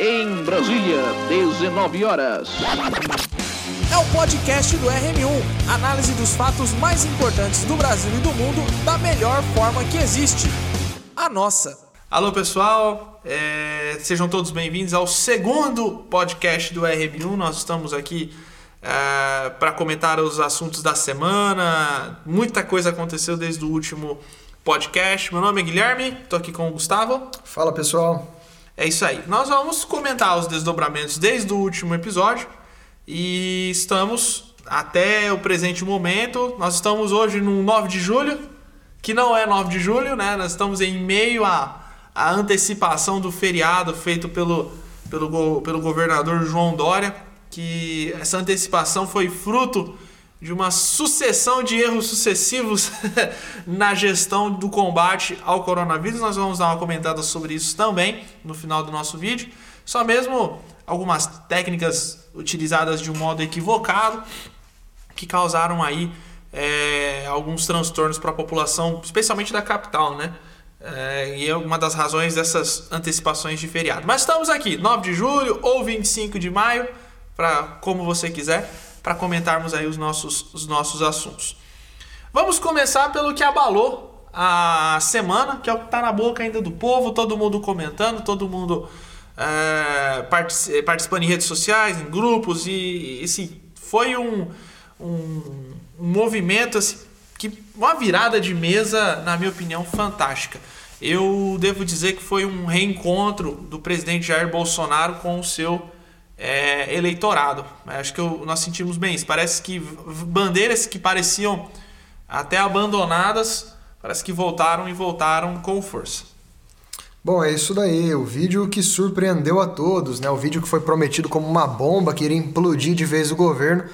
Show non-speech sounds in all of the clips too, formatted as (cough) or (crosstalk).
Em Brasília, 19 horas. É o podcast do RM1. Análise dos fatos mais importantes do Brasil e do mundo da melhor forma que existe. A nossa. Alô pessoal, é, sejam todos bem-vindos ao segundo podcast do RM1. Nós estamos aqui é, para comentar os assuntos da semana. Muita coisa aconteceu desde o último podcast. Meu nome é Guilherme, estou aqui com o Gustavo. Fala pessoal. É isso aí. Nós vamos comentar os desdobramentos desde o último episódio e estamos até o presente momento. Nós estamos hoje no 9 de julho, que não é 9 de julho, né? Nós estamos em meio à, à antecipação do feriado feito pelo, pelo, pelo governador João Dória, que essa antecipação foi fruto de uma sucessão de erros sucessivos (laughs) na gestão do combate ao coronavírus. Nós vamos dar uma comentada sobre isso também no final do nosso vídeo. Só mesmo algumas técnicas utilizadas de um modo equivocado que causaram aí é, alguns transtornos para a população, especialmente da capital, né? É, e é uma das razões dessas antecipações de feriado. Mas estamos aqui, 9 de julho ou 25 de maio, para como você quiser para comentarmos aí os nossos, os nossos assuntos. Vamos começar pelo que abalou a semana, que é o que está na boca ainda do povo, todo mundo comentando, todo mundo é, participando em redes sociais, em grupos, e assim, foi um, um, um movimento, assim, que, uma virada de mesa, na minha opinião, fantástica. Eu devo dizer que foi um reencontro do presidente Jair Bolsonaro com o seu é, eleitorado. Acho que eu, nós sentimos bem isso. Parece que bandeiras que pareciam até abandonadas, parece que voltaram e voltaram com força. Bom, é isso daí. O vídeo que surpreendeu a todos, né? O vídeo que foi prometido como uma bomba que iria implodir de vez o governo,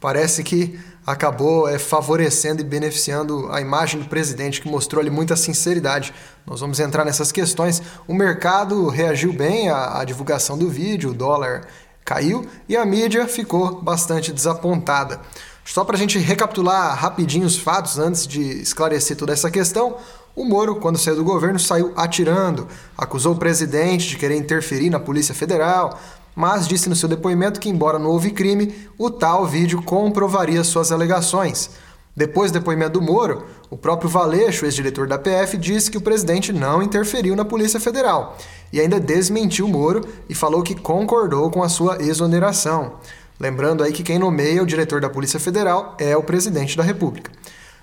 parece que acabou é, favorecendo e beneficiando a imagem do presidente, que mostrou ali muita sinceridade. Nós vamos entrar nessas questões. O mercado reagiu bem à, à divulgação do vídeo, o dólar caiu e a mídia ficou bastante desapontada. Só para a gente recapitular rapidinho os fatos antes de esclarecer toda essa questão, o Moro, quando saiu do governo, saiu atirando, acusou o presidente de querer interferir na Polícia Federal, mas disse no seu depoimento que, embora não houve crime, o tal vídeo comprovaria suas alegações. Depois do depoimento do Moro, o próprio Valeixo, ex-diretor da PF, disse que o presidente não interferiu na Polícia Federal e ainda desmentiu Moro e falou que concordou com a sua exoneração. Lembrando aí que quem nomeia o diretor da Polícia Federal é o presidente da República.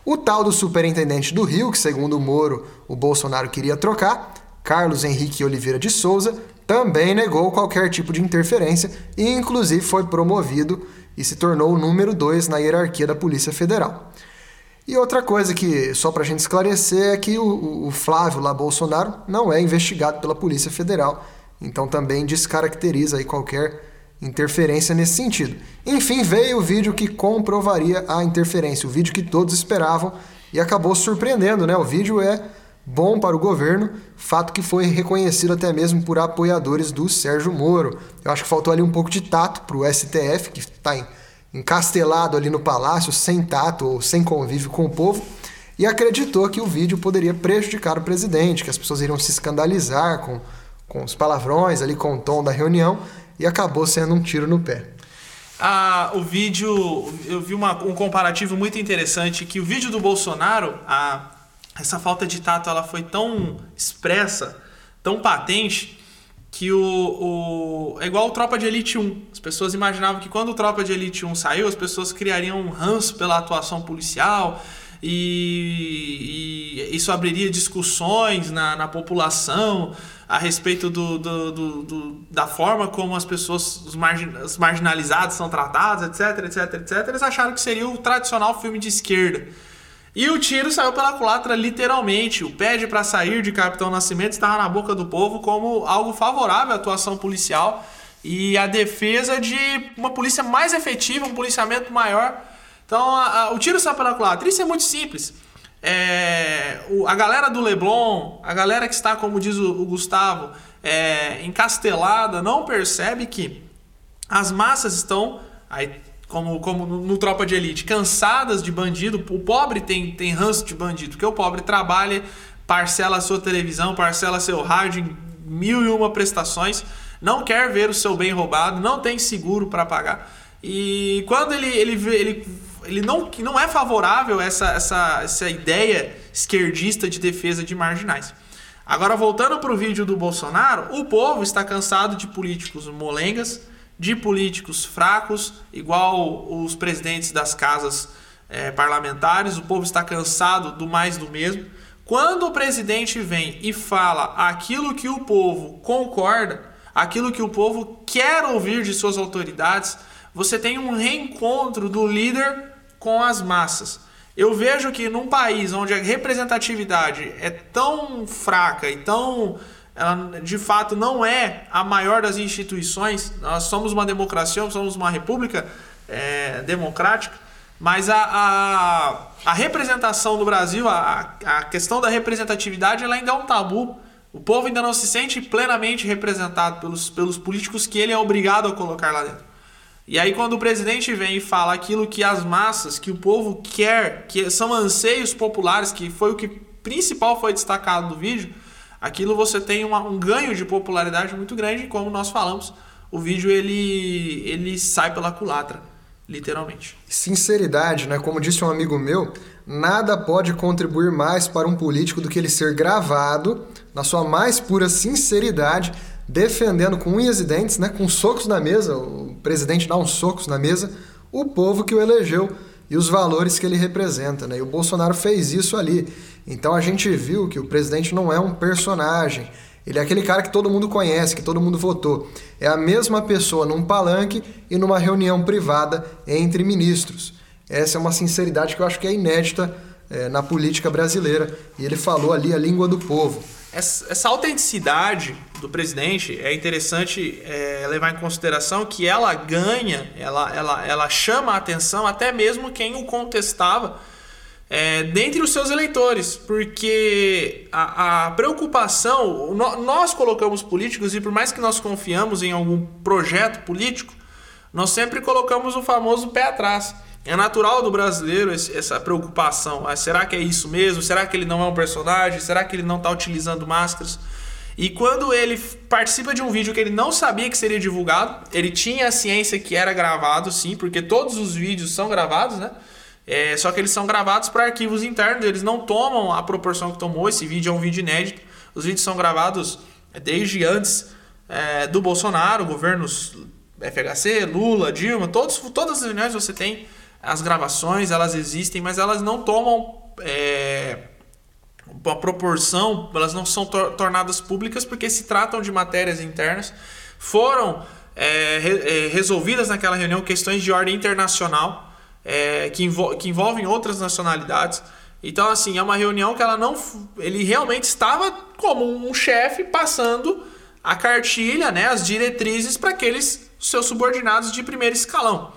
O tal do superintendente do Rio, que segundo o Moro o Bolsonaro queria trocar, Carlos Henrique Oliveira de Souza, também negou qualquer tipo de interferência e, inclusive, foi promovido e se tornou o número 2 na hierarquia da Polícia Federal. E outra coisa que, só para a gente esclarecer, é que o, o, Flávio lá Bolsonaro não é investigado pela Polícia Federal, então também descaracteriza aí qualquer interferência nesse sentido. Enfim, veio o vídeo que comprovaria a interferência, o vídeo que todos esperavam e acabou surpreendendo, né? O vídeo é bom para o governo, fato que foi reconhecido até mesmo por apoiadores do Sérgio Moro. Eu acho que faltou ali um pouco de tato para o STF, que está encastelado ali no palácio, sem tato ou sem convívio com o povo, e acreditou que o vídeo poderia prejudicar o presidente, que as pessoas iriam se escandalizar com, com os palavrões ali, com o tom da reunião, e acabou sendo um tiro no pé. Ah, o vídeo, eu vi uma, um comparativo muito interessante, que o vídeo do Bolsonaro, a essa falta de tato ela foi tão expressa, tão patente, que o, o, é igual o Tropa de Elite 1. As pessoas imaginavam que quando o Tropa de Elite 1 saiu, as pessoas criariam um ranço pela atuação policial e, e isso abriria discussões na, na população a respeito do, do, do, do, da forma como as pessoas, os, margin, os marginalizados são tratados, etc, etc, etc. Eles acharam que seria o tradicional filme de esquerda. E o tiro saiu pela culatra literalmente. O pede para sair de Capitão Nascimento estava na boca do povo como algo favorável à atuação policial e a defesa de uma polícia mais efetiva, um policiamento maior. Então, a, a, o tiro saiu pela culatra. Isso é muito simples. É, o, a galera do Leblon, a galera que está, como diz o, o Gustavo, é, encastelada, não percebe que as massas estão. Aí como, como no, no, Tropa de Elite, cansadas de bandido. O pobre tem, tem ranço de bandido, porque o pobre trabalha, parcela sua televisão, parcela seu rádio em mil e uma prestações. não quer ver o seu bem roubado, não tem seguro para pagar. E quando ele, ele, ele, ele não, não é favorável essa, essa, essa ideia esquerdista de defesa de marginais. Agora, voltando para o vídeo do Bolsonaro, o povo está cansado de políticos molengas, de políticos fracos, igual os presidentes das casas é, parlamentares. O povo está cansado do mais do mesmo. Quando o presidente vem e fala aquilo que o povo concorda, aquilo que o povo quer ouvir de suas autoridades, você tem um reencontro do líder com as massas. Eu vejo que num país onde a representatividade é tão fraca e tão ela de fato não é a maior das instituições. Nós somos uma democracia, somos uma república é, democrática, mas a, a, a, representação do Brasil, a, a questão da representatividade, ela ainda é um tabu. O povo ainda não se sente plenamente representado pelos, pelos políticos que ele é obrigado a colocar lá dentro. E aí, quando o presidente vem e fala aquilo que as massas, que o povo quer, que são anseios populares, que foi o que principal foi destacado no vídeo, aquilo você tem uma, um ganho de popularidade muito grande. Como nós falamos, o vídeo ele, ele sai pela culatra, literalmente. Sinceridade, né? Como disse um amigo meu, nada pode contribuir mais para um político do que ele ser gravado na sua mais pura sinceridade defendendo com unhas e dentes, né, com socos na mesa, o presidente dá uns socos na mesa, o povo que o elegeu e os valores que ele representa. Né? E o Bolsonaro fez isso ali. Então a gente viu que o presidente não é um personagem. Ele é aquele cara que todo mundo conhece, que todo mundo votou. É a mesma pessoa num palanque e numa reunião privada entre ministros. Essa é uma sinceridade que eu acho que é inédita é, na política brasileira. E ele falou ali a língua do povo. Essa, essa autenticidade do presidente é interessante é, levar em consideração que ela ganha, ela, ela, ela chama a atenção até mesmo quem o contestava é, dentre os seus eleitores, porque a, a preocupação, nós colocamos políticos e por mais que nós confiamos em algum projeto político, nós sempre colocamos o famoso pé atrás. É natural do brasileiro essa preocupação. Ah, será que é isso mesmo? Será que ele não é um personagem? Será que ele não está utilizando máscaras? E quando ele participa de um vídeo que ele não sabia que seria divulgado, ele tinha a ciência que era gravado, sim, porque todos os vídeos são gravados, né? É, só que eles são gravados para arquivos internos, eles não tomam a proporção que tomou. Esse vídeo é um vídeo inédito. Os vídeos são gravados desde antes é, do Bolsonaro, governos FHC, Lula, Dilma, todos, todas as reuniões você tem as gravações, elas existem, mas elas não tomam é, uma proporção, elas não são tor tornadas públicas porque se tratam de matérias internas. Foram é, re é, resolvidas naquela reunião questões de ordem internacional é, que, que envolvem outras nacionalidades. Então, assim, é uma reunião que ela não. Ele realmente estava como um chefe passando a cartilha, né, as diretrizes para aqueles seus subordinados de primeiro escalão.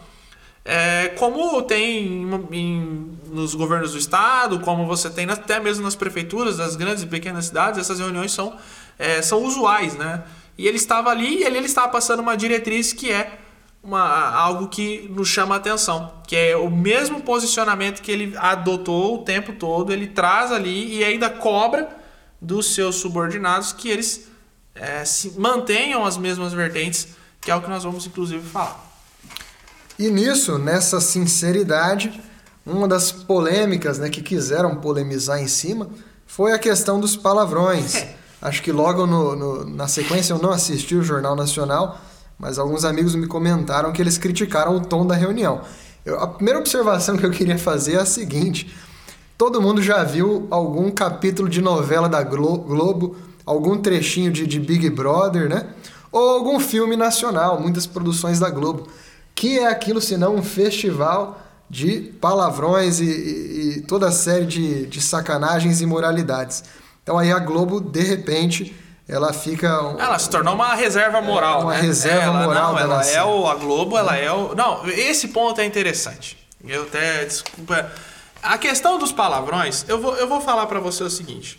É, como tem em, nos governos do estado, como você tem até mesmo nas prefeituras das grandes e pequenas cidades, essas reuniões são, é, são usuais, né? E ele estava ali e ele, ele estava passando uma diretriz que é uma, algo que nos chama a atenção, que é o mesmo posicionamento que ele adotou o tempo todo, ele traz ali e ainda cobra dos seus subordinados que eles é, mantenham as mesmas vertentes, que é o que nós vamos inclusive falar. E nisso, nessa sinceridade, uma das polêmicas né, que quiseram polemizar em cima foi a questão dos palavrões. (laughs) Acho que logo no, no, na sequência eu não assisti o Jornal Nacional, mas alguns amigos me comentaram que eles criticaram o tom da reunião. Eu, a primeira observação (laughs) que eu queria fazer é a seguinte: todo mundo já viu algum capítulo de novela da Globo, algum trechinho de, de Big Brother, né? Ou algum filme nacional, muitas produções da Globo que é aquilo senão um festival de palavrões e, e, e toda série de, de sacanagens e moralidades. Então aí a Globo, de repente, ela fica. Ela se tornou uma reserva moral, uma né? reserva ela, moral. Não, ela é o, a Globo, ela é o. Não, esse ponto é interessante. Eu até. Desculpa. A questão dos palavrões, eu vou, eu vou falar para você o seguinte.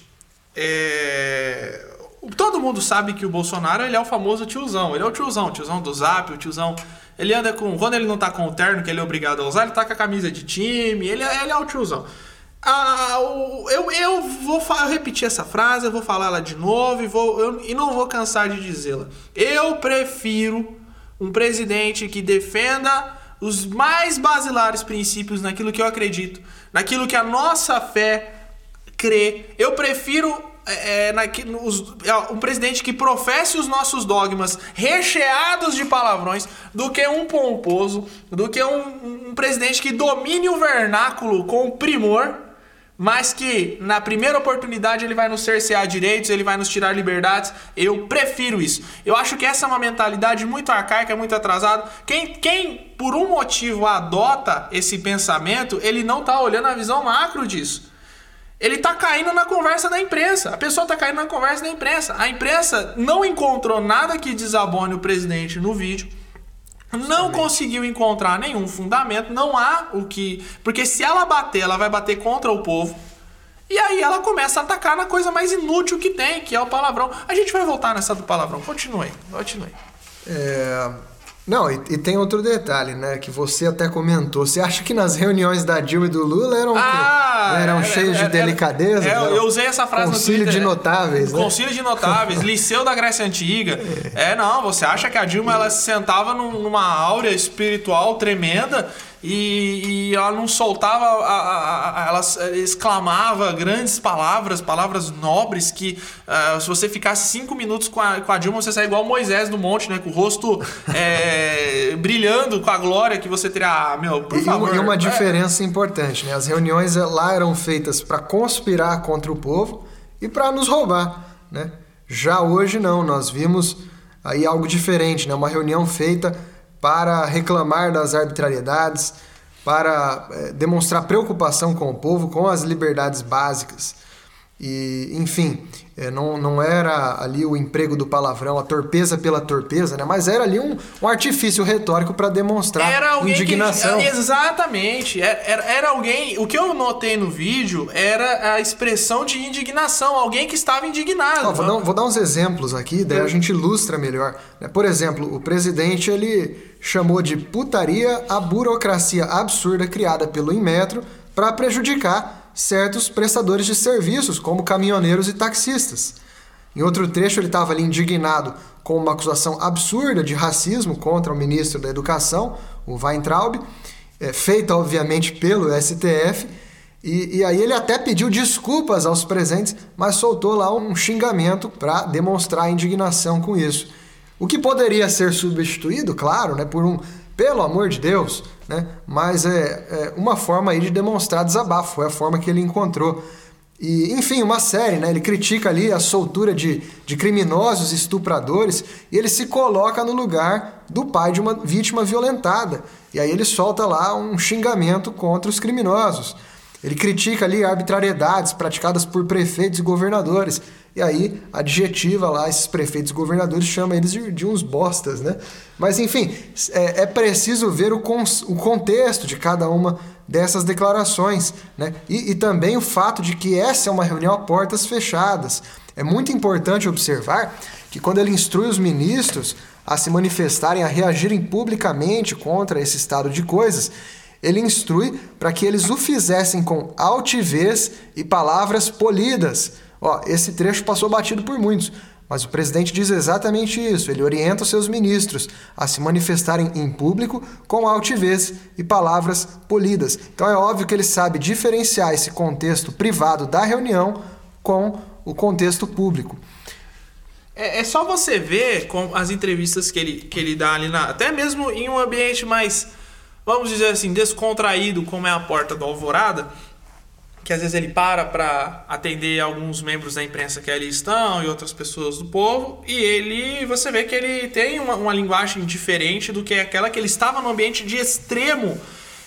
É... Todo mundo sabe que o Bolsonaro ele é o famoso tiozão. Ele é o tiozão, o tiozão do zap, o tiozão ele anda com. Quando ele não tá com o terno, que ele é obrigado a usar, ele tá com a camisa de time. Ele, é, ele é o tiozão. Ah, eu, eu vou repetir essa frase, eu vou falar ela de novo e, vou, eu- e não vou cansar de dizê-la. Eu prefiro um presidente que defenda os mais basilares princípios naquilo que eu acredito, naquilo que a nossa fé crê. Eu prefiro é, é, naqui- nos- é, um presidente que professe os nossos dogmas recheados de palavrões do que um pomposo, do que um, um presidente que domine o vernáculo com primor, mas que na primeira oportunidade ele vai nos cercear direitos, ele vai nos tirar liberdades. Eu prefiro isso. Eu acho que essa é uma mentalidade muito arcaica, muito atrasada. Quem, quem por um motivo adota esse pensamento, ele não tá olhando a visão macro disso. Ele tá caindo na conversa da imprensa. A pessoa tá caindo na conversa da imprensa. A imprensa não encontrou nada que desabone o presidente no vídeo. Não conseguiu encontrar nenhum fundamento, não há o que. Porque se ela bater, ela vai bater contra o povo. E aí ela começa a atacar na coisa mais inútil que tem, que é o palavrão. A gente vai voltar nessa do palavrão. Continue, continue. É, Não, e, e tem outro detalhe, né? Que você até comentou. Você acha que nas reuniões da Dilma e do Lula eram, quê? eram era- cheios de era- delicadeza? é, eu- usei essa frase Concílio no Twitter. de notáveis, né? Concílio de notáveis, Liceu da Grécia Antiga. É, não, você acha que a Dilma ela se sentava num- numa áurea espiritual tremenda e, e ela não soltava, a- a- a- ela exclamava grandes palavras, palavras nobres que ah, se você ficasse cinco minutos com a, com a Dilma, você saia igual Moisés do monte, né? Com o rosto é, (laughs) brilhando com a glória que você teria. Ah, meu, por E favor. e uma é. diferença importante, né? As reuniões eh, lá eram feitas para conspirar contra o povo e para nos roubar, né? Já hoje não, nós vimos aí algo diferente, né? Uma reunião feita para reclamar das arbitrariedades, para eh, demonstrar preocupação com o povo, com as liberdades básicas. E, enfim, eh, não, não era ali o emprego do palavrão, a torpeza pela torpeza, né? Mas era ali um, um artifício retórico para demonstrar Era indignação. que. Exatamente. Era, era, era alguém. O que eu notei no vídeo era a expressão de indignação. Alguém que estava indignado. Vou, dar, vou dar uns exemplos aqui, daí a gente ilustra melhor. né? Por exemplo, o presidente ele chamou de putaria a burocracia absurda criada pelo Inmetro para prejudicar certos prestadores de serviços, como caminhoneiros e taxistas. Em outro trecho, ele estava ali indignado com uma acusação absurda de racismo contra o ministro da Educação, o Weintraub, é, feita obviamente pelo STF. E, e aí ele até pediu desculpas aos presentes, mas soltou lá um xingamento para demonstrar indignação com isso. O que poderia ser substituído, claro, né, por um pelo amor de Deus, né, mas é, é uma forma aí de demonstrar desabafo, foi a forma que ele encontrou. E, enfim, uma série, né? Ele critica ali a soltura de, de criminosos estupradores e ele se coloca no lugar do pai de uma vítima violentada. E aí ele solta lá um xingamento contra os criminosos. Ele critica ali arbitrariedades praticadas por prefeitos e governadores. E aí adjetiva lá esses prefeitos e governadores, chama eles de, de uns bostas, né? Mas enfim, é, é preciso ver o, o contexto de cada uma dessas declarações, né? E, e também o fato de que essa é uma reunião a portas fechadas. É muito importante observar que quando ele instrui os ministros a se manifestarem, a reagirem publicamente contra esse estado de coisas, ele instrui para que eles o fizessem com altivez e palavras polidas. Ó, esse trecho passou batido por muitos, mas o presidente diz exatamente isso. Ele orienta os seus ministros a se manifestarem em público com altivez e palavras polidas. Então é óbvio que ele sabe diferenciar esse contexto privado da reunião com o contexto público. É, é só você ver com as entrevistas que ele, que ele dá ali, na, até mesmo em um ambiente mais, vamos dizer assim, descontraído, como é a porta do Alvorada, que às vezes ele para para atender alguns membros da imprensa que ali estão e outras pessoas do povo, e ele, você vê que ele tem uma, uma linguagem diferente do que aquela que ele estava no ambiente de extremo,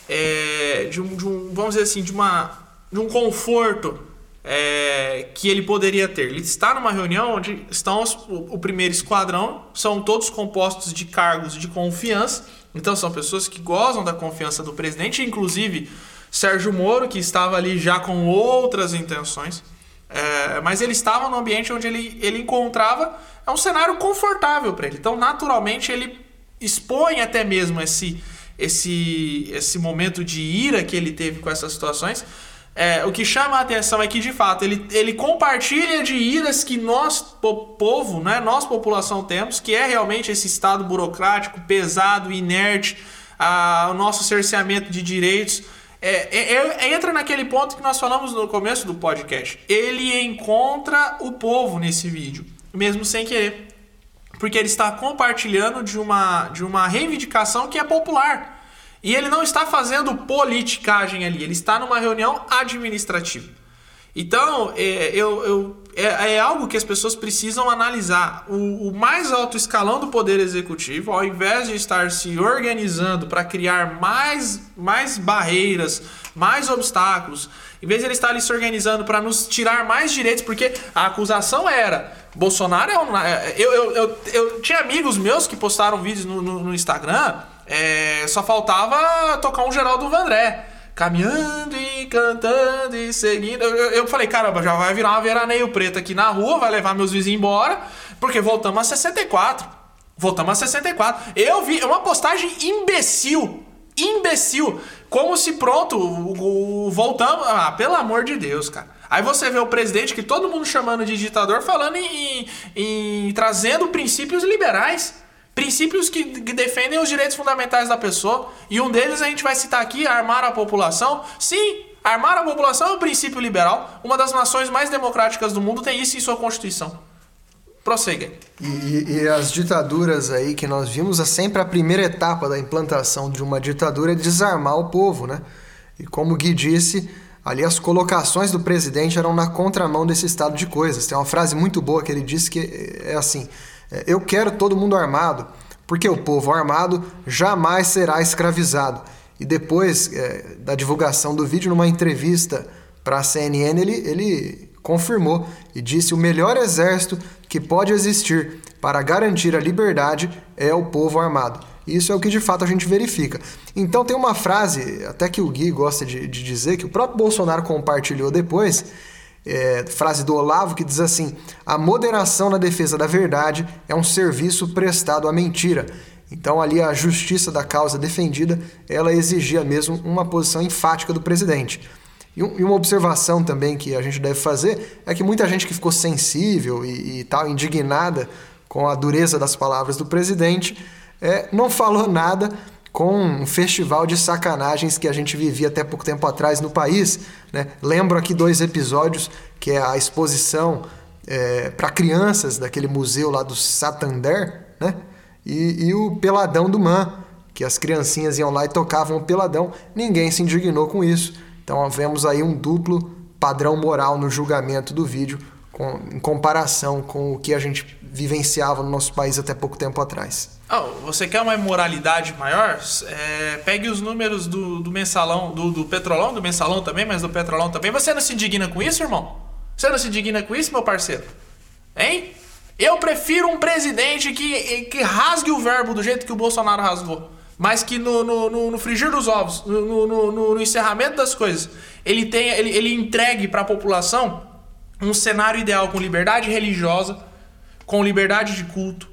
é, de, um, de um, vamos dizer assim, de, uma, de um conforto é, que ele poderia ter. Ele está numa reunião onde estão os, o, o, primeiro esquadrão, são todos compostos de cargos de confiança, então são pessoas que gozam da confiança do presidente, inclusive Sérgio Moro, que estava ali já com outras intenções, é, mas ele estava no ambiente onde ele, ele encontrava é um cenário confortável para ele. Então, naturalmente, ele expõe até mesmo esse, esse, esse momento de ira que ele teve com essas situações É, o que chama a atenção é que, de fato, ele, ele compartilha de iras que nós, povo, né, nós, população, temos, que é realmente esse Estado burocrático, pesado, inerte, a, o nosso cerceamento de direitos. É, é, é, entra naquele ponto que nós falamos no começo do podcast. Ele encontra o povo nesse vídeo, mesmo sem querer. Porque ele está compartilhando de uma, de uma reivindicação que é popular e ele não está fazendo politicagem ali, ele está numa reunião administrativa. Então, é, eu, eu, é, é, algo que as pessoas precisam analisar. O, o, mais alto escalão do Poder Executivo, ao invés de estar se organizando para criar mais, mais barreiras, mais obstáculos, em vez de ele estar ali se organizando para nos tirar mais direitos, porque a acusação era: Bolsonaro é um. É, eu, eu, eu, eu tinha amigos meus que postaram vídeos no, no, no Instagram é, só faltava tocar um Geraldo Vandré. Caminhando e cantando e seguindo. Eu, eu, falei, caramba, já vai virar uma veraneio preto aqui na rua, vai levar meus vizinhos embora, porque voltamos a 64. Voltamos a 64. Eu vi uma postagem imbecil. Imbecil. Como se pronto, o, o, voltamos. Ah, pelo amor de Deus, cara. Aí você vê o presidente, que todo mundo chamando de ditador, falando em, em, em trazendo princípios liberais princípios que, que, defendem os direitos fundamentais da pessoa. E um deles a gente vai citar aqui, armar a população. Sim, armar a população é um princípio liberal. Uma das nações mais democráticas do mundo tem isso em sua Constituição. Prossiga. E, e, as ditaduras aí que nós vimos, é sempre a primeira etapa da implantação de uma ditadura é desarmar o povo, né? E como o Gui disse, ali as colocações do presidente eram na contramão desse estado de coisas. Tem uma frase muito boa que ele disse que é assim: eu quero todo mundo armado, porque o povo armado jamais será escravizado. E depois é, da divulgação do vídeo, numa entrevista para a CNN, ele, ele confirmou e disse: o melhor exército que pode existir para garantir a liberdade é o povo armado. Isso é o que de fato a gente verifica. Então tem uma frase, até que o Gui gosta de, de dizer, que o próprio Bolsonaro compartilhou depois, é, frase do Olavo que diz assim: a moderação na defesa da verdade é um serviço prestado à mentira. Então ali a justiça da causa defendida, ela exigia mesmo uma posição enfática do presidente. E, uma observação também que a gente deve fazer é que muita gente que ficou sensível e, e tal, indignada com a dureza das palavras do presidente, é, não falou nada com um festival de sacanagens que a gente vivia até pouco tempo atrás no país. Né? Lembro aqui dois episódios, que é a exposição é, para crianças daquele museu lá do Santander, né? E, e, o Peladão do Man, que as criancinhas iam lá e tocavam o peladão. Ninguém se indignou com isso. Então vemos aí um duplo padrão moral no julgamento do vídeo com, em comparação com o que a gente vivenciava no nosso país até pouco tempo atrás. Oh, você quer uma imoralidade maior? É, pegue os números do, do mensalão, do, do, petrolão, do mensalão também, mas do petrolão também. Você não se indigna com isso, irmão? Você não se indigna com isso, meu parceiro? Hein? Eu prefiro um presidente que, que rasgue o verbo do jeito que o Bolsonaro rasgou. Mas que no, no, no, no frigir dos ovos, no, no, no, encerramento das coisas, ele, tenha, ele, ele entregue para a população um cenário ideal com liberdade religiosa, com liberdade de culto,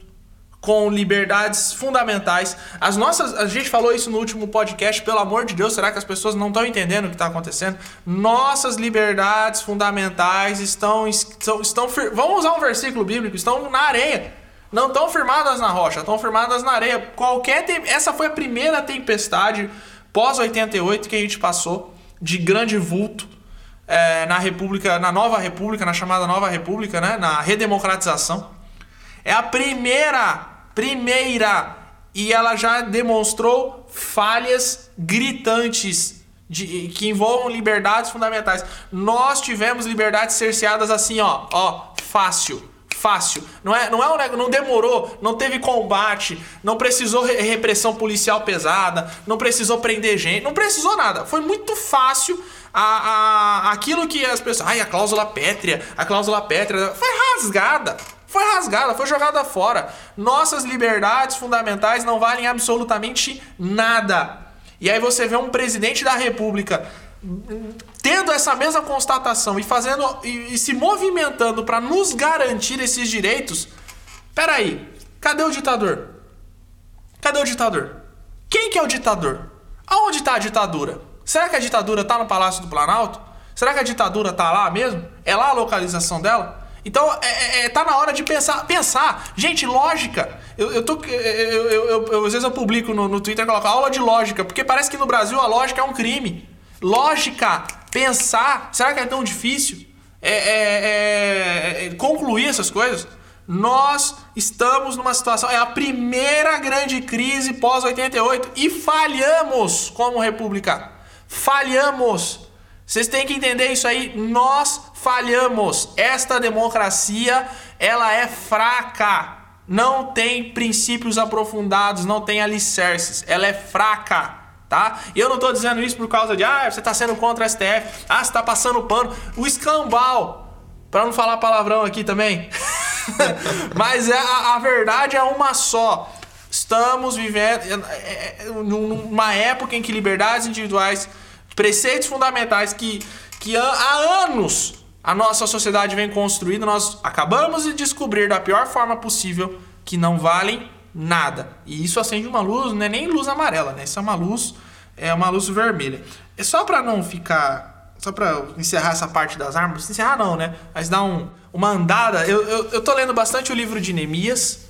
com liberdades fundamentais. As nossas, a gente falou isso no último podcast, pelo amor de Deus, será que as pessoas não estão entendendo o que está acontecendo? Nossas liberdades fundamentais estão, estão, estão, vamos usar um versículo bíblico, estão na areia. Não estão firmadas na rocha, estão firmadas na areia. Qualquer essa foi a primeira tempestade pós 88 que a gente passou de grande vulto é, na República, na Nova República, na chamada Nova República, né? Na redemocratização. É a primeira, primeira, e ela já demonstrou falhas gritantes de, que envolvam liberdades fundamentais. Nós tivemos liberdades cerceadas assim, ó, ó, fácil fácil. Não é, não é um não demorou, não teve combate, não precisou repressão policial pesada, não precisou prender gente, não precisou nada. Foi muito fácil a, a, aquilo que as pessoas. Ai, a cláusula pétrea, a cláusula pétrea. Foi rasgada. Foi rasgada, foi jogada fora. Nossas liberdades fundamentais não valem absolutamente nada. E aí você vê um presidente da República tendo essa mesma constatação e fazendo e, e se movimentando para nos garantir esses direitos. Peraí, cadê o ditador? Cadê o ditador? Quem que é o ditador? Aonde está a ditadura? Será que a ditadura está no Palácio do Planalto? Será que a ditadura tá lá mesmo? É lá a localização dela? Então, é, é, é tá na hora de pensar. Pensar. Gente, lógica. Eu, eu, tô, eu, eu, eu às vezes eu publico no, no Twitter coloco aula de lógica, porque parece que no Brasil a lógica é um crime. Lógica, pensar. Será que é tão difícil? É, é, é, concluir essas coisas? Nós estamos numa situação, é a primeira grande crise pós-88 e falhamos como república. Falhamos. Vocês têm que entender isso aí. Nós falhamos. Esta democracia, ela é fraca. Não tem princípios aprofundados, não tem alicerces. Ela é fraca. Tá? E eu não estou dizendo isso por causa de, ah, você está sendo contra a STF, ah, você está passando pano. O escambau, para não falar palavrão aqui também. (laughs) Mas é, a, a verdade é uma só. Estamos vivendo é, é, numa época em que liberdades individuais, preceitos fundamentais que, que há anos a nossa sociedade vem construindo, nós acabamos de descobrir da pior forma possível que não valem nada. E isso acende uma luz, não é nem luz amarela, né? Isso é uma luz, é uma luz vermelha. É só para não ficar, só para encerrar essa parte das armas, encerrar não, né? Mas dar um, uma andada. Eu, eu, eu tô lendo bastante o livro de Neemias.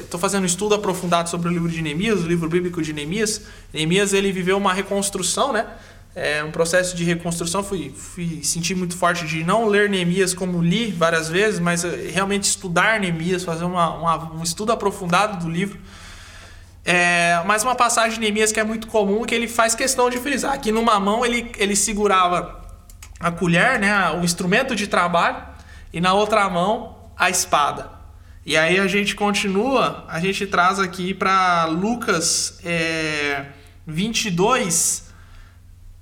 Estou é, fazendo um estudo aprofundado sobre o livro de Neemias, o livro bíblico de Neemias. Neemias ele viveu uma reconstrução, né? É, um processo de reconstrução. Fui, fui sentir muito forte de não ler Neemias como li várias vezes, mas eh, realmente estudar Neemias, fazer uma, uma, um estudo aprofundado do livro. É, mas uma passagem de Neemias que é muito comum, que ele faz questão de frisar. Aqui numa mão ele, ele segurava a colher, né, o instrumento de trabalho, e na outra mão a espada. E aí a gente continua, a gente traz aqui para Lucas é, 22,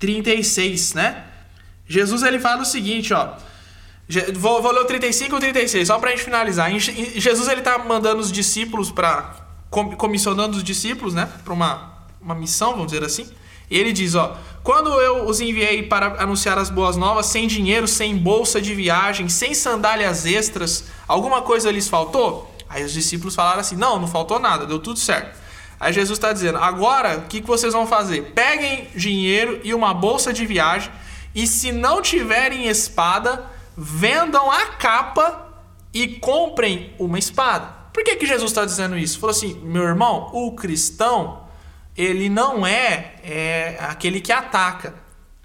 36, né? Jesus ele fala o seguinte, ó. Vou, vou ler o 35 e o 36, só pra gente finalizar. Jesus ele tá mandando os discípulos para comissionando os discípulos, né, para uma, uma missão, vamos dizer assim. E ele diz, ó: "Quando eu os enviei para anunciar as boas novas, sem dinheiro, sem bolsa de viagem, sem sandálias extras, alguma coisa lhes faltou?" Aí os discípulos falaram assim: "Não, não faltou nada, deu tudo certo." Aí Jesus está dizendo: agora o que, que vocês vão fazer? Peguem dinheiro e uma bolsa de viagem, e se não tiverem espada, vendam a capa e comprem uma espada. Por que, que Jesus está dizendo isso? Falou assim: meu irmão, o cristão, ele não é, é aquele que ataca,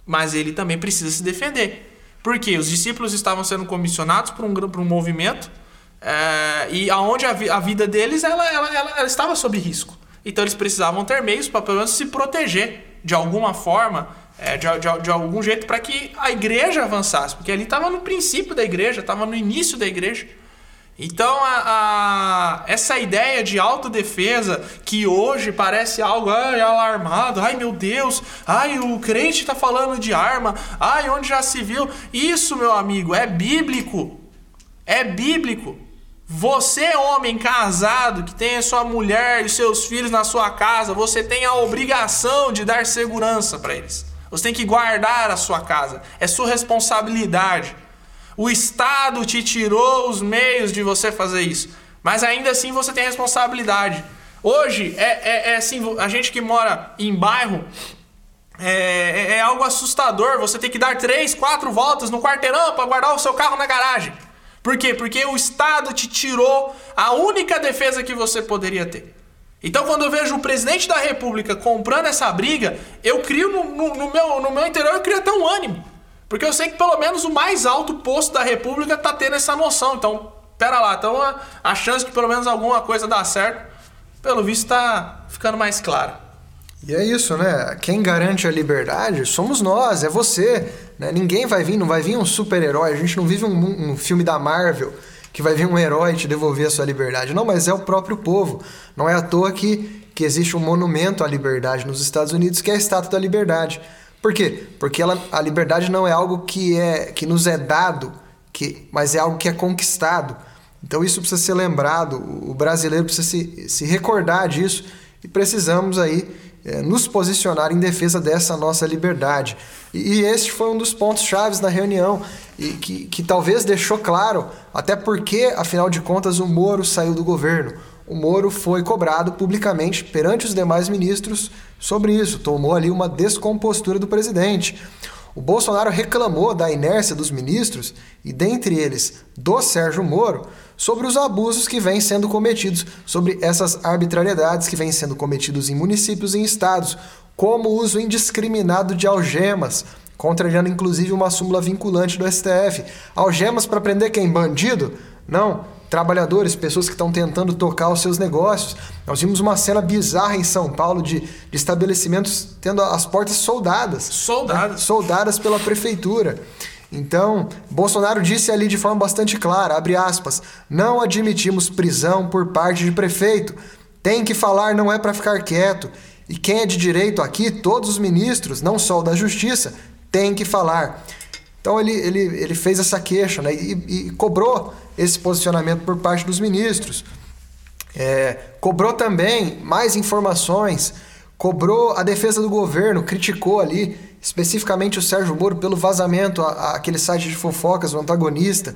mas ele também precisa se defender. Porque os discípulos estavam sendo comissionados por um, por um movimento é, e aonde a, a, vida deles ela, ela, ela, ela estava sob risco. Então eles precisavam ter meios para pelo menos se proteger de alguma forma, é, de, de, de, algum jeito, para que a igreja avançasse. Porque ali estava no princípio da igreja, estava no início da igreja. Então, a, a, essa ideia de autodefesa, que hoje parece algo ai, alarmado, ai meu Deus, ai o crente está falando de arma, ai onde já se viu. Isso, meu amigo, é bíblico. É bíblico. Você, homem casado, que tem a sua mulher e seus filhos na sua casa, você tem a obrigação de dar segurança para eles. Você tem que guardar a sua casa. É sua responsabilidade. O Estado te tirou os meios de você fazer isso. Mas ainda assim você tem responsabilidade. Hoje, é, é, é assim, a gente que mora em bairro, é, é, é algo assustador. Você tem que dar três, quatro voltas no quarteirão para guardar o seu carro na garagem. Por quê? Porque o Estado te tirou a única defesa que você poderia ter. Então, quando eu vejo o presidente da República comprando essa briga, eu crio no, no, no meu, no meu interior, eu crio até um ânimo. Porque eu sei que pelo menos o mais alto posto da República está tendo essa noção. Então, pera lá, então a, a chance de pelo menos alguma coisa dar certo, pelo visto, está ficando mais clara. E é isso, né? Quem garante a liberdade somos nós, é você. Né? Ninguém vai vir, não vai vir um super-herói. A gente não vive um, um, filme da Marvel que vai vir um herói te devolver a sua liberdade. Não, mas é o próprio povo. Não é à toa que, que existe um monumento à liberdade nos Estados Unidos, que é a Estátua da Liberdade. Por quê? Porque ela, a liberdade não é algo que, é, que nos é dado, que, mas é algo que é conquistado. Então isso precisa ser lembrado, o brasileiro precisa se, se recordar disso e precisamos aí é, nos posicionar em defesa dessa nossa liberdade. E, e este foi um dos pontos chaves na reunião e que, que talvez deixou claro, até porque, afinal de contas, o Moro saiu do governo. O Moro foi cobrado publicamente perante os demais ministros sobre isso, tomou ali uma descompostura do presidente. O Bolsonaro reclamou da inércia dos ministros, e dentre eles do Sérgio Moro, sobre os abusos que vêm sendo cometidos, sobre essas arbitrariedades que vêm sendo cometidos em municípios e em estados, como o uso indiscriminado de algemas, contrariando inclusive uma súmula vinculante do STF. Algemas para prender quem? Bandido? Não. Trabalhadores, pessoas que estão tentando tocar os seus negócios. Nós vimos uma cena bizarra em São Paulo de, de estabelecimentos tendo as portas soldadas. Soldadas. Né? Soldadas pela prefeitura. Então, Bolsonaro disse ali de forma bastante clara, abre aspas, não admitimos prisão por parte de prefeito. Tem que falar, não é para ficar quieto. E quem é de direito aqui, todos os ministros, não só o da Justiça, tem que falar. Então ele, ele, ele fez essa queixa né, e, e cobrou esse posicionamento por parte dos ministros. É, cobrou também mais informações, cobrou a defesa do governo, criticou ali especificamente o Sérgio Moro pelo vazamento àquele site de fofocas, o antagonista,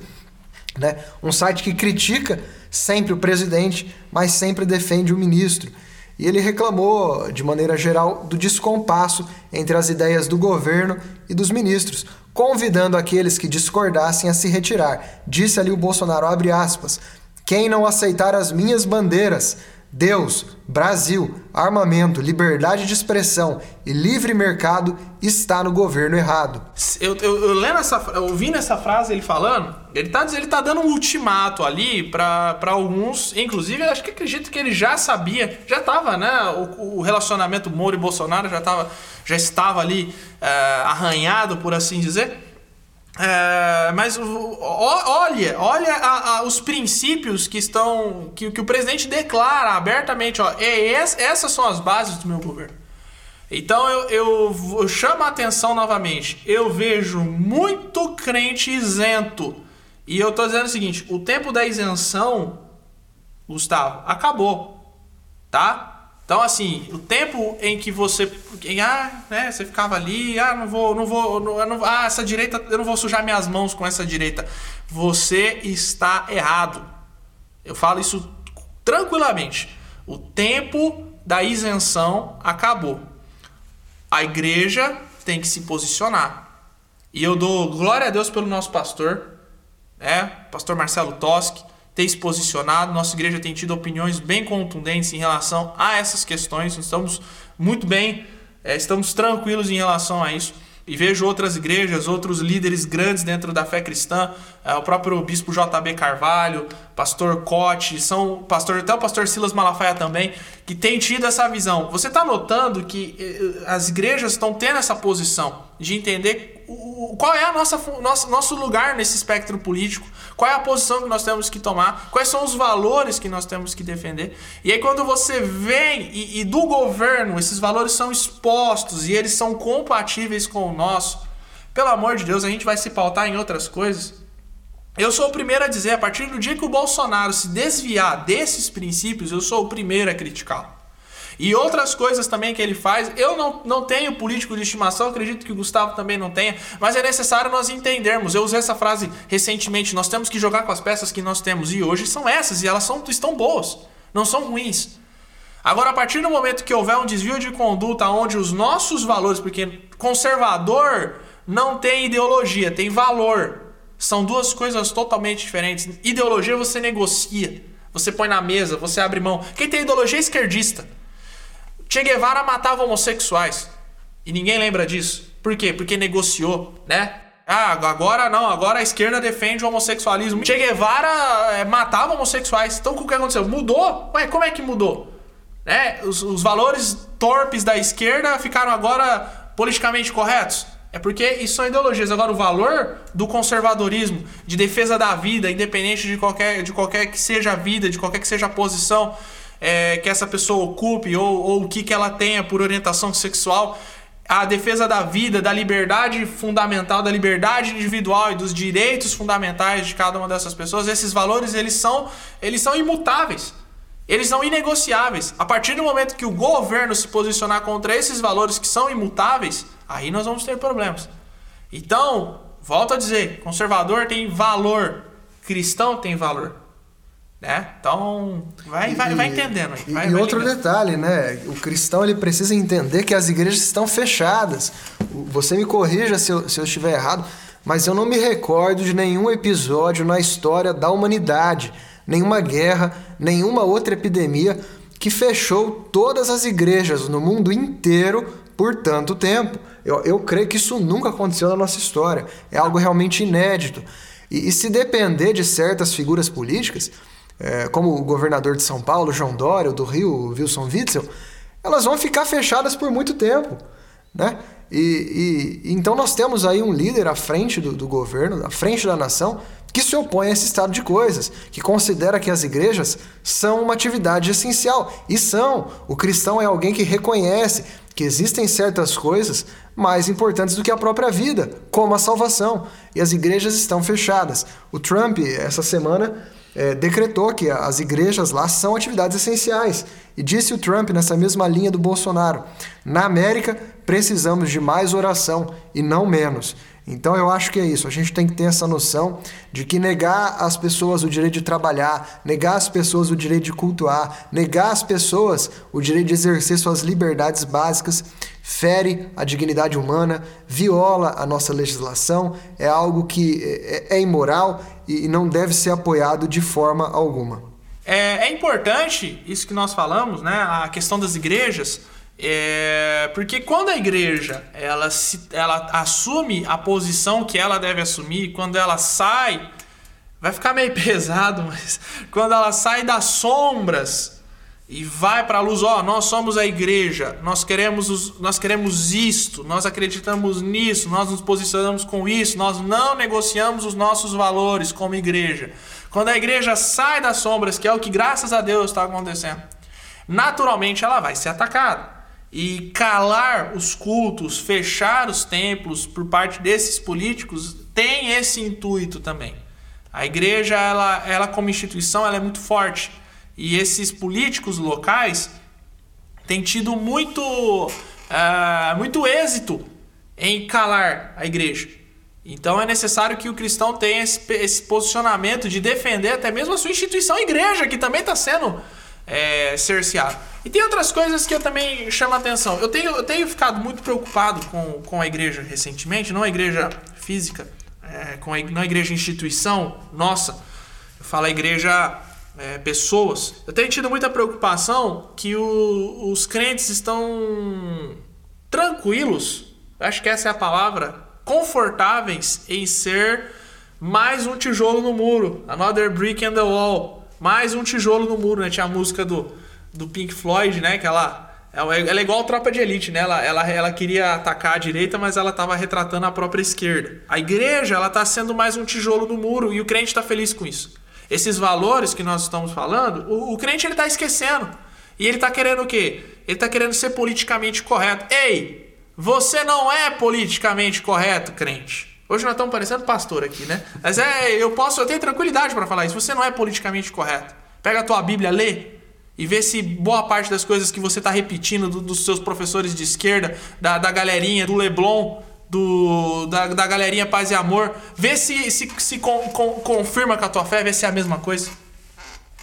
né? um site que critica sempre o presidente, mas sempre defende o ministro. E ele reclamou, de maneira geral, do descompasso entre as ideias do governo e dos ministros, convidando aqueles que discordassem a se retirar. Disse ali o Bolsonaro, abre aspas, quem não aceitar as minhas bandeiras Deus, Brasil, armamento, liberdade de expressão e livre mercado está no governo errado. Eu, eu, eu lendo essa, ouvindo essa frase ele falando, ele tá, ele tá dando um ultimato ali para alguns, inclusive acho que acredito que ele já sabia, já tava, né? O, o relacionamento Moro e Bolsonaro já tava, já estava ali é, arranhado, por assim dizer. É, mas olha, olha a, a, os princípios que estão que, que o presidente declara abertamente, ó, é, essas são as bases do meu governo. Então eu, eu, eu chamo a atenção novamente. Eu vejo muito crente isento. E eu tô dizendo o seguinte: o tempo da isenção, Gustavo, acabou. Tá? Então, assim, o tempo em que você. Em, ah, né, você ficava ali, ah, não vou, não vou. Não, não, ah, essa direita, eu não vou sujar minhas mãos com essa direita. Você está errado. Eu falo isso tranquilamente. O tempo da isenção acabou. A igreja tem que se posicionar. E eu dou glória a Deus pelo nosso pastor, né? Pastor Marcelo Toschi ter se posicionado. Nossa igreja tem tido opiniões bem contundentes em relação a essas questões. Estamos muito bem, é, estamos tranquilos em relação a isso. E vejo outras igrejas, outros líderes grandes dentro da fé cristã, o próprio bispo JB Carvalho, pastor Cote, são pastor, até o pastor Silas Malafaia também, que tem tido essa visão. Você está notando que eh, as igrejas estão tendo essa posição de entender qual é a nossa, nosso, nosso lugar nesse espectro político, qual é a posição que nós temos que tomar, quais são os valores que nós temos que defender. E aí, quando você vem e, e do governo, esses valores são expostos e eles são compatíveis com o nosso, pelo amor de Deus, a gente vai se pautar em outras coisas. Eu sou o primeiro a dizer, a partir do dia que o Bolsonaro se desviar desses princípios, eu sou o primeiro a criticá-lo. E outras coisas também que ele faz, eu não, não tenho político de estimação, acredito que o Gustavo também não tenha, mas é necessário nós entendermos. Eu usei essa frase recentemente, nós temos que jogar com as peças que nós temos, e hoje são essas, e elas são, estão boas, não são ruins. Agora, a partir do momento que houver um desvio de conduta onde os nossos valores, porque conservador não tem ideologia, tem valor. São duas coisas totalmente diferentes. Ideologia você negocia, você põe na mesa, você abre mão. Quem tem ideologia é esquerdista. Che Guevara matava homossexuais. E ninguém lembra disso. Por quê? Porque negociou, né? Ah, agora não, agora a esquerda defende o homossexualismo. Che Guevara é, matava homossexuais. Então o que aconteceu? Mudou? Ué, como é que mudou? Né? Os, os valores torpes da esquerda ficaram agora politicamente corretos? É porque isso são ideologias. Agora, o valor do conservadorismo, de defesa da vida, independente de qualquer, de qualquer que seja a vida, de qualquer que seja a posição, é, que essa pessoa ocupe ou, ou o que, que ela tenha por orientação sexual, a defesa da vida, da liberdade fundamental, da liberdade individual e dos direitos fundamentais de cada uma dessas pessoas, esses valores eles são, eles são imutáveis. Eles são inegociáveis. A partir do momento que o governo se posicionar contra esses valores que são imutáveis, aí nós vamos ter problemas. Então, volto a dizer, conservador tem valor, cristão tem valor. Né? Então, vai, vai, vai entendendo. E, vai, e vai outro ligando. detalhe, né? O cristão ele precisa entender que as igrejas estão fechadas. Você me corrija se eu, se eu estiver errado, mas eu não me recordo de nenhum episódio na história da humanidade, nenhuma guerra, nenhuma outra epidemia que fechou todas as igrejas no mundo inteiro por tanto tempo. Eu, eu creio que isso nunca aconteceu na nossa história. É algo realmente inédito. E, e se depender de certas figuras políticas, é, como o governador de São Paulo, João Dória, do Rio, Wilson Witzel, elas vão ficar fechadas por muito tempo, né? E, e- então nós temos aí um líder à frente do, do governo, à frente da nação, que se opõe a esse estado de coisas, que considera que as igrejas são uma atividade essencial. E são. O cristão é alguém que reconhece que existem certas coisas mais importantes do que a própria vida, como a salvação. E as igrejas estão fechadas. O Trump, essa semana, eh, decretou que as igrejas lá são atividades essenciais. E disse o Trump nessa mesma linha do Bolsonaro: na América precisamos de mais oração e não menos. Então eu acho que é isso. A gente tem que ter essa noção de que negar às pessoas o direito de trabalhar, negar às pessoas o direito de cultuar, negar às pessoas o direito de exercer suas liberdades básicas, fere a dignidade humana, viola a nossa legislação, é algo que é, é imoral e não deve ser apoiado de forma alguma. É, é importante isso que nós falamos, né? A questão das igrejas. É, porque quando a igreja ela, se, ela assume a posição que ela deve assumir, quando ela sai, vai ficar meio (laughs) pesado, mas quando ela sai das sombras e vai para a luz, ó, nós somos a igreja, nós queremos, os, nós queremos isto, nós acreditamos nisso, nós nos posicionamos com isso, nós não negociamos os nossos valores como igreja. Quando a igreja sai das sombras, que é o que graças a Deus está acontecendo, naturalmente ela vai ser atacada. E calar os cultos, fechar os templos por parte desses políticos tem esse intuito também. A igreja, ela, ela como instituição, ela é muito forte. E esses políticos locais têm tido muito, ah, muito êxito em calar a igreja. Então é necessário que o cristão tenha esse, esse posicionamento de defender até mesmo a sua instituição a igreja, que também está sendo é, cerceada. E tem outras coisas que eu também chamo a atenção. Eu tenho, eu tenho ficado muito preocupado com, com a igreja recentemente, não a igreja física, é, com a, não a igreja instituição nossa. Eu falo a igreja é, pessoas. Eu tenho tido muita preocupação que o, os crentes estão tranquilos, acho que essa é a palavra, confortáveis em ser mais um tijolo no muro, another brick in the wall, mais um tijolo no muro, né? Tinha a música do, do Pink Floyd, né? Que ela, ela é igual a tropa de elite, né? Ela, ela, ela queria atacar a direita, mas ela estava retratando a própria esquerda. A igreja, ela está sendo mais um tijolo no muro e o crente está feliz com isso. Esses valores que nós estamos falando, o, o crente ele está esquecendo. E ele está querendo o quê? Ele está querendo ser politicamente correto. Ei, você não é politicamente correto, crente. Hoje nós estamos parecendo pastor aqui, né? Mas é, eu posso, eu tenho tranquilidade para falar isso. Você não é politicamente correto. Pega a tua Bíblia, lê e vê se boa parte das coisas que você está repetindo do- dos seus professores de esquerda, da, da galerinha, do Leblon, do, da, da galerinha Paz e Amor, vê se se, se con- con- confirma com a tua fé, vê se é a mesma coisa.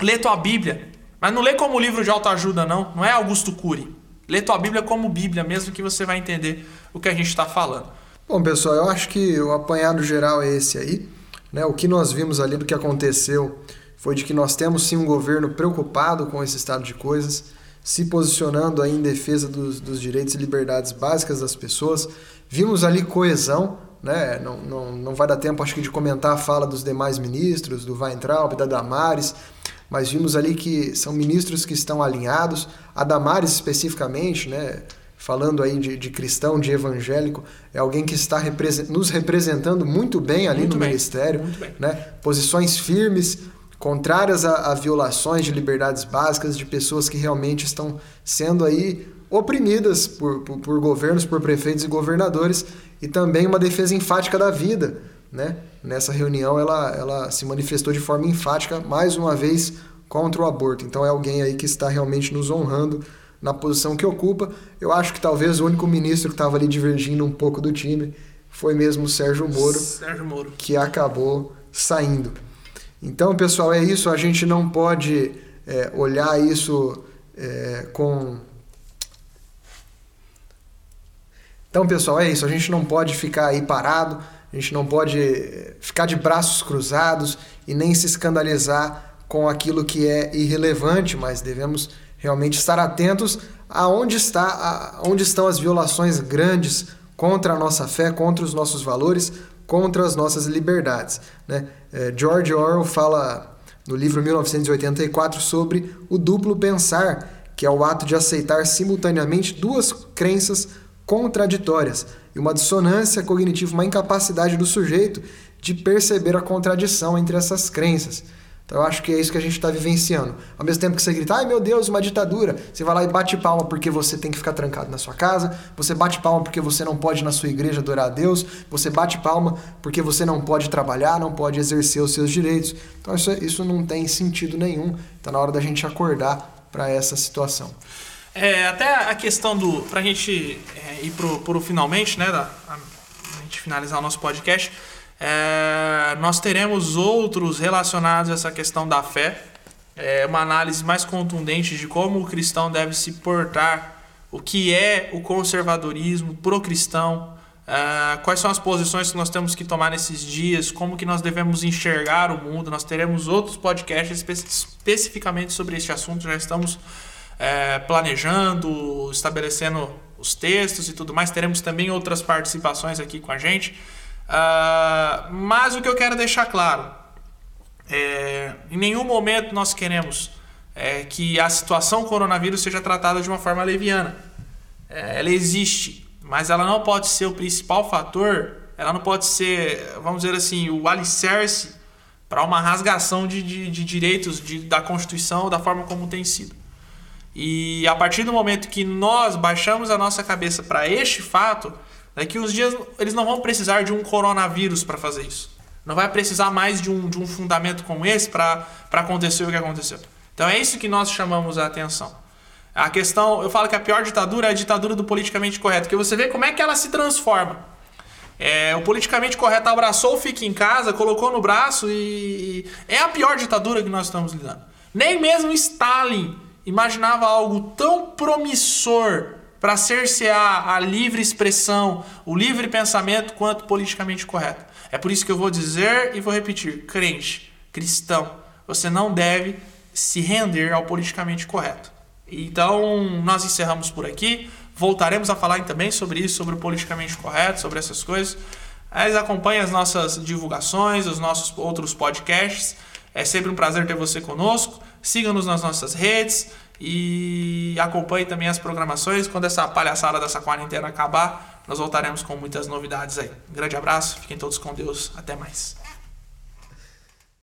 Lê tua Bíblia. Mas não lê como livro de autoajuda, não. Não é Augusto Cury. Lê tua Bíblia como Bíblia, mesmo que você vai entender o que a gente está falando. Bom, pessoal, eu acho que o apanhado geral é esse aí. Né? O que nós vimos ali do que aconteceu foi de que nós temos sim um governo preocupado com esse estado de coisas, se posicionando aí em defesa dos, dos direitos e liberdades básicas das pessoas. Vimos ali coesão, né? não, não, não vai dar tempo, acho que, de comentar a fala dos demais ministros, do Weintraub, da Damares, mas vimos ali que são ministros que estão alinhados, a Damares especificamente, né? falando aí de, de cristão, de evangélico, é alguém que está represen- nos representando muito bem ali Muito no bem, ministério, né? posições firmes, contrárias a, a violações de liberdades básicas de pessoas que realmente estão sendo aí oprimidas por, por, por governos, por prefeitos e governadores, e também uma defesa enfática da vida. Né? Nessa reunião ela, ela se manifestou de forma enfática, mais uma vez, contra o aborto. Então é alguém aí que está realmente nos honrando na posição que ocupa. Eu acho que talvez o único ministro que estava ali divergindo um pouco do time foi mesmo o Sérgio Moro, Sérgio Moro. que acabou saindo. Então, pessoal, é isso. A gente não pode é, olhar isso é, com. Então, pessoal, é isso. A gente não pode ficar aí parado, a gente não pode é, ficar de braços cruzados e nem se escandalizar com aquilo que é irrelevante, mas devemos realmente estar atentos aonde está, onde estão as violações grandes contra a nossa fé, contra os nossos valores, contra as nossas liberdades. Né? É, George Orwell fala no livro 1984 sobre o duplo pensar, que é o ato de aceitar simultaneamente duas crenças contraditórias e uma dissonância cognitiva, uma incapacidade do sujeito de perceber a contradição entre essas crenças. Então eu acho que é isso que a gente está vivenciando. Ao mesmo tempo que você grita, ai meu Deus, uma ditadura, você vai lá e bate palma porque você tem que ficar trancado na sua casa, você bate palma porque você não pode na sua igreja adorar a Deus, você bate palma porque você não pode trabalhar, não pode exercer os seus direitos. Então isso, isso não tem sentido nenhum. Está na hora da gente acordar para essa situação. É, até a questão do. Pra gente é, ir pro, pro finalmente, né? Da, a, a gente finalizar o nosso podcast. É, nós teremos outros relacionados a essa questão da fé, é, uma análise mais contundente de como o cristão deve se portar, o que é o conservadorismo pro cristão, é, quais são as posições que nós temos que tomar nesses dias, como que nós devemos enxergar o mundo. Nós teremos outros podcasts espe especificamente sobre este assunto, já estamos é, planejando, estabelecendo os textos e tudo mais. Teremos também outras participações aqui com a gente. Uh, mas o que eu quero deixar claro, é, em nenhum momento nós queremos é, que a situação coronavírus seja tratada de uma forma leviana. É, ela existe, mas ela não pode ser o principal fator, ela não pode ser, vamos dizer assim, o alicerce para uma rasgação de, de, de direitos de, da Constituição da forma como tem sido. E a partir do momento que nós baixamos a nossa cabeça para este fato, Daqui uns dias eles não vão precisar de um coronavírus para fazer isso. Não vai precisar mais de um, de um fundamento como esse para acontecer o que aconteceu. Então é isso que nós chamamos a atenção. A questão, eu falo que a pior ditadura é a ditadura do politicamente correto, porque você vê como é que ela se transforma. É, o politicamente correto abraçou o fique em casa, colocou no braço e, e é a pior ditadura que nós estamos lidando. Nem mesmo Stalin imaginava algo tão promissor para cercear a livre expressão, o livre pensamento quanto politicamente correto. É por isso que eu vou dizer e vou repetir: crente, cristão, você não deve se render ao politicamente correto. Então, nós encerramos por aqui. Voltaremos a falar também sobre isso, sobre o politicamente correto, sobre essas coisas. Mas acompanhe as nossas divulgações, os nossos outros podcasts. É sempre um prazer ter você conosco. Siga-nos nas nossas redes. E acompanhe também as programações. Quando essa palhaçada dessa quarentena acabar, nós voltaremos com muitas novidades aí. Um grande abraço, fiquem todos com Deus. Até mais.